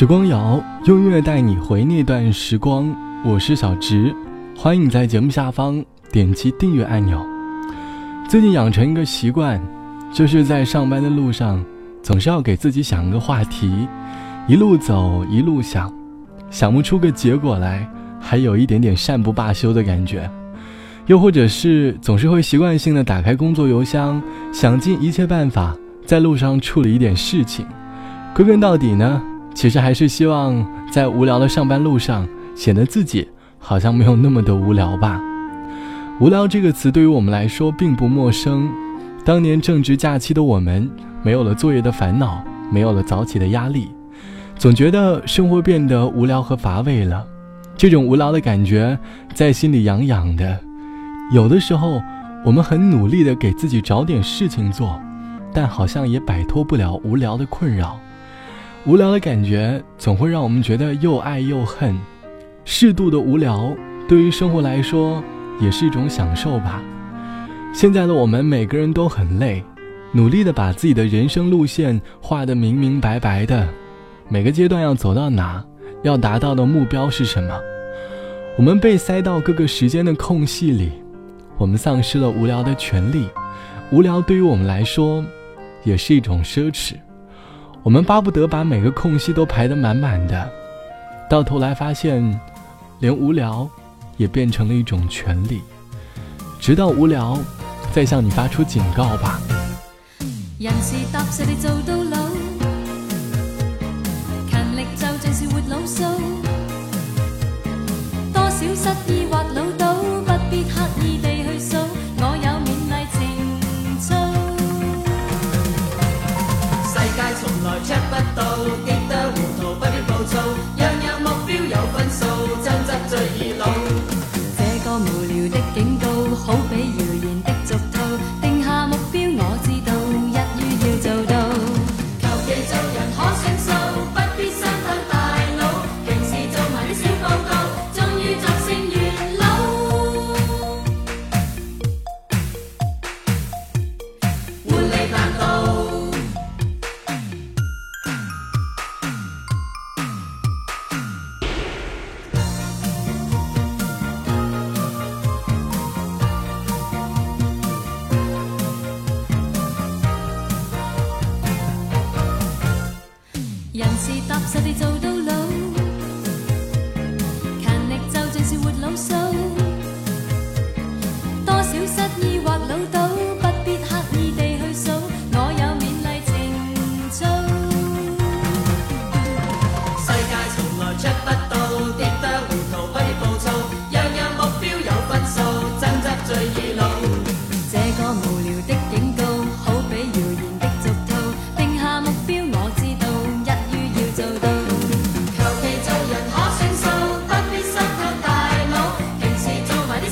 时光谣用音乐带你回那段时光，我是小直，欢迎你在节目下方点击订阅按钮。最近养成一个习惯，就是在上班的路上，总是要给自己想个话题，一路走一路想，想不出个结果来，还有一点点善不罢休的感觉。又或者是总是会习惯性的打开工作邮箱，想尽一切办法在路上处理一点事情，归根到底呢？其实还是希望在无聊的上班路上，显得自己好像没有那么的无聊吧。无聊这个词对于我们来说并不陌生。当年正值假期的我们，没有了作业的烦恼，没有了早起的压力，总觉得生活变得无聊和乏味了。这种无聊的感觉在心里痒痒的。有的时候，我们很努力的给自己找点事情做，但好像也摆脱不了无聊的困扰。无聊的感觉总会让我们觉得又爱又恨，适度的无聊对于生活来说也是一种享受吧。现在的我们每个人都很累，努力的把自己的人生路线画得明明白白的，每个阶段要走到哪，要达到的目标是什么，我们被塞到各个时间的空隙里，我们丧失了无聊的权利，无聊对于我们来说也是一种奢侈。我们巴不得把每个空隙都排得满满的，到头来发现，连无聊也变成了一种权利。直到无聊，再向你发出警告吧。人是踏实地做到老，勤力就像是活老数，多少失意定到。人是踏实地做到老勤力就像是活老兽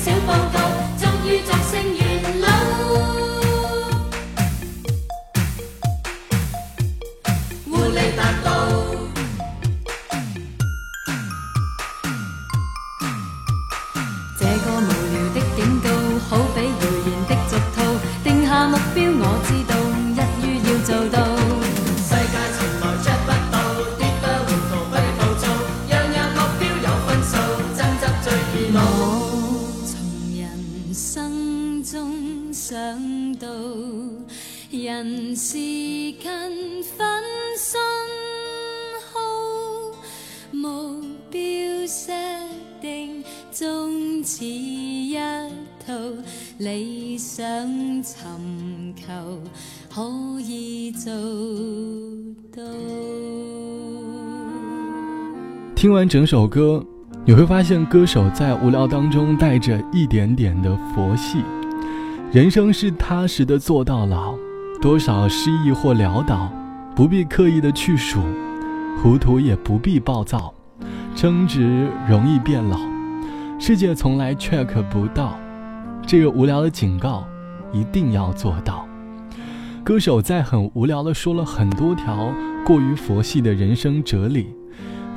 小报告终于作声元老，狐狸大道。这个无聊的警告，好比愚人的俗套。定下目标，我知。似一套理想寻求，可以做到。听完整首歌，你会发现歌手在无聊当中带着一点点的佛系。人生是踏实的做到老。多少失意或潦倒，不必刻意的去数；糊涂也不必暴躁，争执容易变老。世界从来 check 不到，这个无聊的警告一定要做到。歌手在很无聊的说了很多条过于佛系的人生哲理，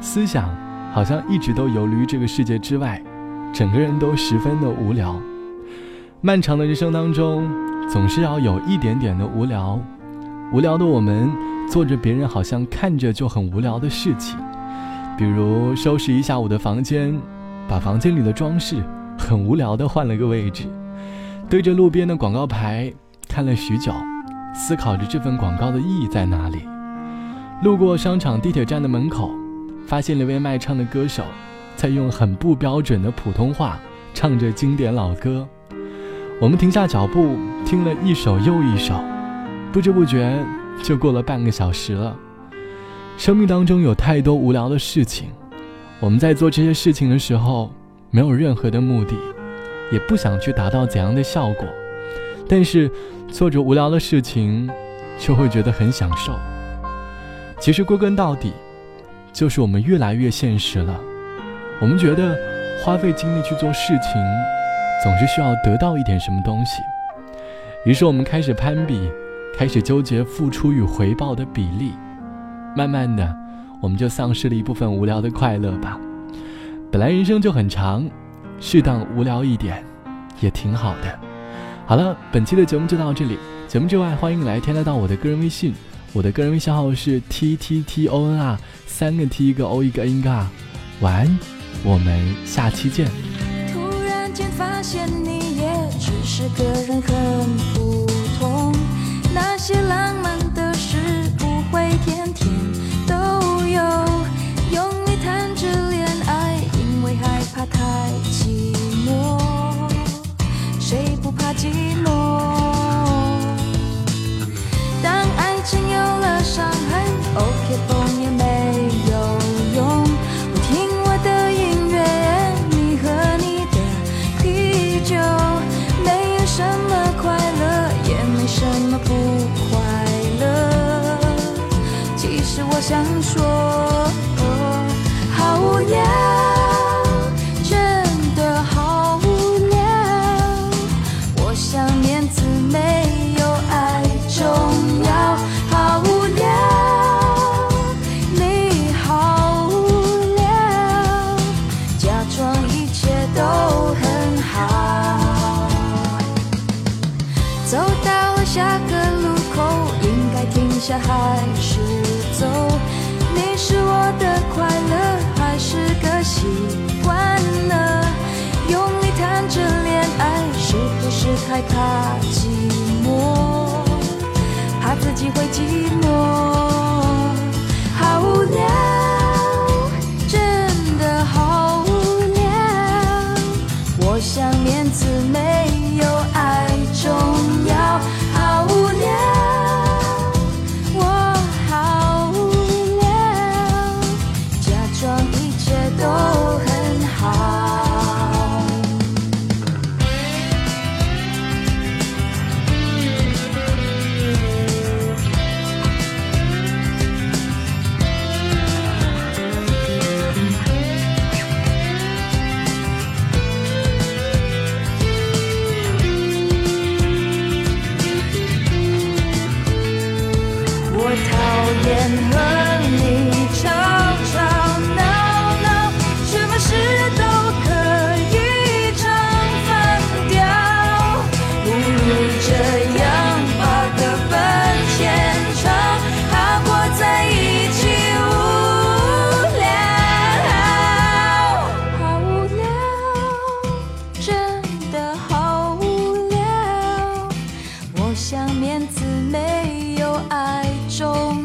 思想好像一直都游离于这个世界之外，整个人都十分的无聊。漫长的人生当中。总是要有一点点的无聊，无聊的我们做着别人好像看着就很无聊的事情，比如收拾一下我的房间，把房间里的装饰很无聊的换了个位置，对着路边的广告牌看了许久，思考着这份广告的意义在哪里。路过商场地铁站的门口，发现了位卖唱的歌手，在用很不标准的普通话唱着经典老歌。我们停下脚步，听了一首又一首，不知不觉就过了半个小时了。生命当中有太多无聊的事情，我们在做这些事情的时候，没有任何的目的，也不想去达到怎样的效果，但是做着无聊的事情，就会觉得很享受。其实归根到底，就是我们越来越现实了。我们觉得花费精力去做事情。总是需要得到一点什么东西，于是我们开始攀比，开始纠结付出与回报的比例，慢慢的，我们就丧失了一部分无聊的快乐吧。本来人生就很长，适当无聊一点，也挺好的。好了，本期的节目就到这里。节目之外，欢迎来添加到我的个人微信，我的个人微信号是 t t t o n r，三个 t 一个 o 一个 n 嘎。晚安，我们下期见。突然间发现你也只是个人，很普通。那些浪漫走到了下个路口，应该停下还是走？你是我的快乐，还是个习惯呢？用力谈着恋爱，是不是太怕寂子没有爱中。